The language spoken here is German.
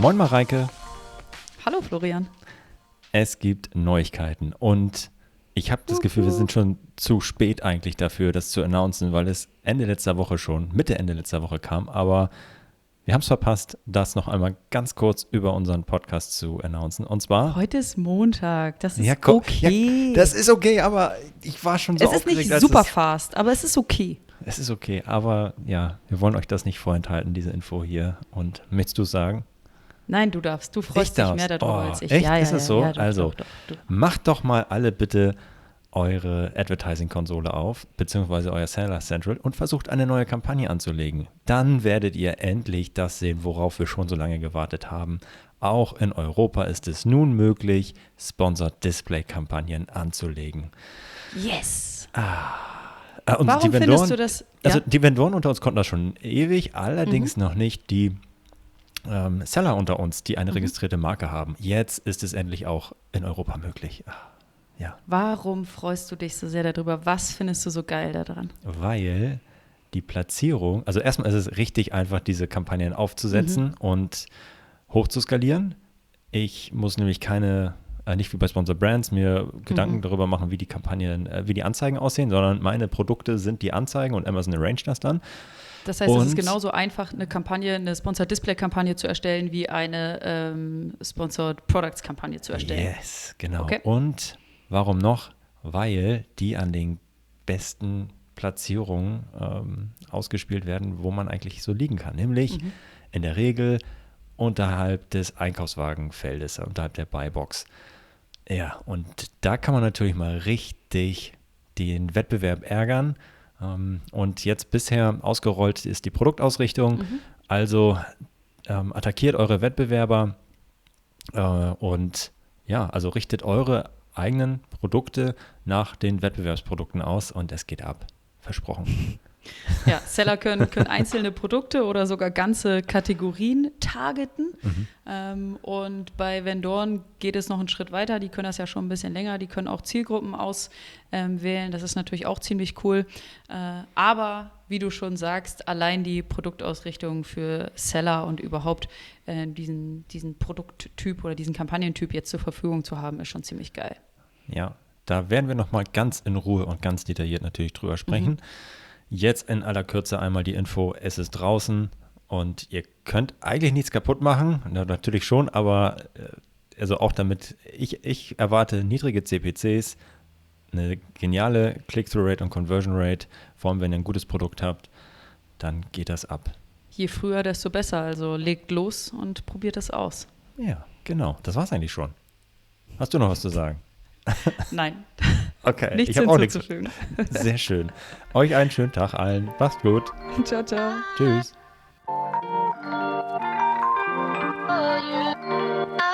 Moin Mareike, Hallo Florian. es gibt Neuigkeiten und ich habe das Gefühl, wir sind schon zu spät eigentlich dafür, das zu announcen, weil es Ende letzter Woche schon, Mitte Ende letzter Woche kam, aber wir haben es verpasst, das noch einmal ganz kurz über unseren Podcast zu announcen. Und zwar. Heute ist Montag. Das ist Ja, komm, okay. Ja, das ist okay, aber ich war schon so es ist nicht super fast, aber es ist okay. es ist okay, aber ja, wir wollen euch das nicht vorenthalten, diese Info hier. Und möchtest du sagen? Nein, du darfst. Du freust dich mehr darüber Oh, als ich. echt? Ja, ja, Ist ja, so? Ja, doch, Also, doch, doch. Macht doch mal alle bitte eure Advertising-Konsole auf, beziehungsweise euer Seller Central und versucht eine neue Kampagne anzulegen. Dann werdet ihr endlich das sehen, worauf wir schon so lange gewartet haben. Auch in Europa ist es nun möglich, Sponsored Display-Kampagnen anzulegen. Yes. Äh, und Warum die findest Vendoren, du das? Also ja? die Vendoren unter uns konnten das schon ewig, allerdings Mhm. noch nicht die ähm, Seller unter uns, die eine registrierte Marke haben. Jetzt ist es endlich auch in Europa möglich. Ah, Ja, Warum freust du dich so sehr darüber? Was findest du so geil daran? weil die Platzierung, also erstmal ist es richtig einfach, diese Kampagnen aufzusetzen Mhm. und hochzuskalieren. Ich muss nämlich keine, äh, nicht wie bei Sponsor Brands, mir Gedanken Mhm. darüber machen, wie die Kampagnen, äh, wie die Anzeigen aussehen, sondern meine Produkte sind die Anzeigen und Amazon arrange das dann. Das heißt, es ist Und- genauso einfach, eine Kampagne, eine Sponsored Display Kampagne zu erstellen, wie eine ähm, Sponsored Products Kampagne zu erstellen. Yes, genau. Okay. Und warum noch? Weil die an den besten Platzierungen ähm, ausgespielt werden, wo man eigentlich so liegen kann. Nämlich Mhm. in der Regel unterhalb des Einkaufswagenfeldes, unterhalb der Buybox. Ja, und da kann man natürlich mal richtig den Wettbewerb ärgern. Ähm, und jetzt bisher ausgerollt ist die Produktausrichtung. Also ähm, attackiert eure Wettbewerber äh, und ja, also richtet eure eigenen Produkte nach den Wettbewerbsprodukten aus und es geht ab. Versprochen. Ja, Seller können, können einzelne Produkte oder sogar ganze Kategorien targeten. Mhm. Ähm, und bei Vendoren geht es noch einen Schritt weiter. Die können das ja schon ein bisschen länger. Die können auch Zielgruppen auswählen. das ist natürlich auch ziemlich cool. Äh, aber wie du schon sagst, allein die Produktausrichtung für Seller und überhaupt äh, diesen, diesen Produkttyp oder diesen Kampagnentyp jetzt zur Verfügung zu haben, ist schon ziemlich geil. Ja, da werden wir nochmal ganz in Ruhe und ganz detailliert natürlich drüber sprechen. Jetzt in aller Kürze einmal die Info, es ist draußen und ihr könnt eigentlich nichts kaputt machen. Na, natürlich schon, aber äh, also auch damit, ich, ich erwarte niedrige CPCs, eine geniale Click-Through-Rate und Conversion-Rate, vor allem wenn ihr ein gutes Produkt habt, dann geht das ab. Je früher, desto besser. Also legt los und probiert es aus. Ja, genau. Das war's eigentlich schon. Hast du noch was zu sagen? Nein, Okay, nichts ich habe auch nichts. Sehr schön. Euch einen schönen Tag allen. Macht's gut. ciao, ciao. Tschüss. Oh, yeah.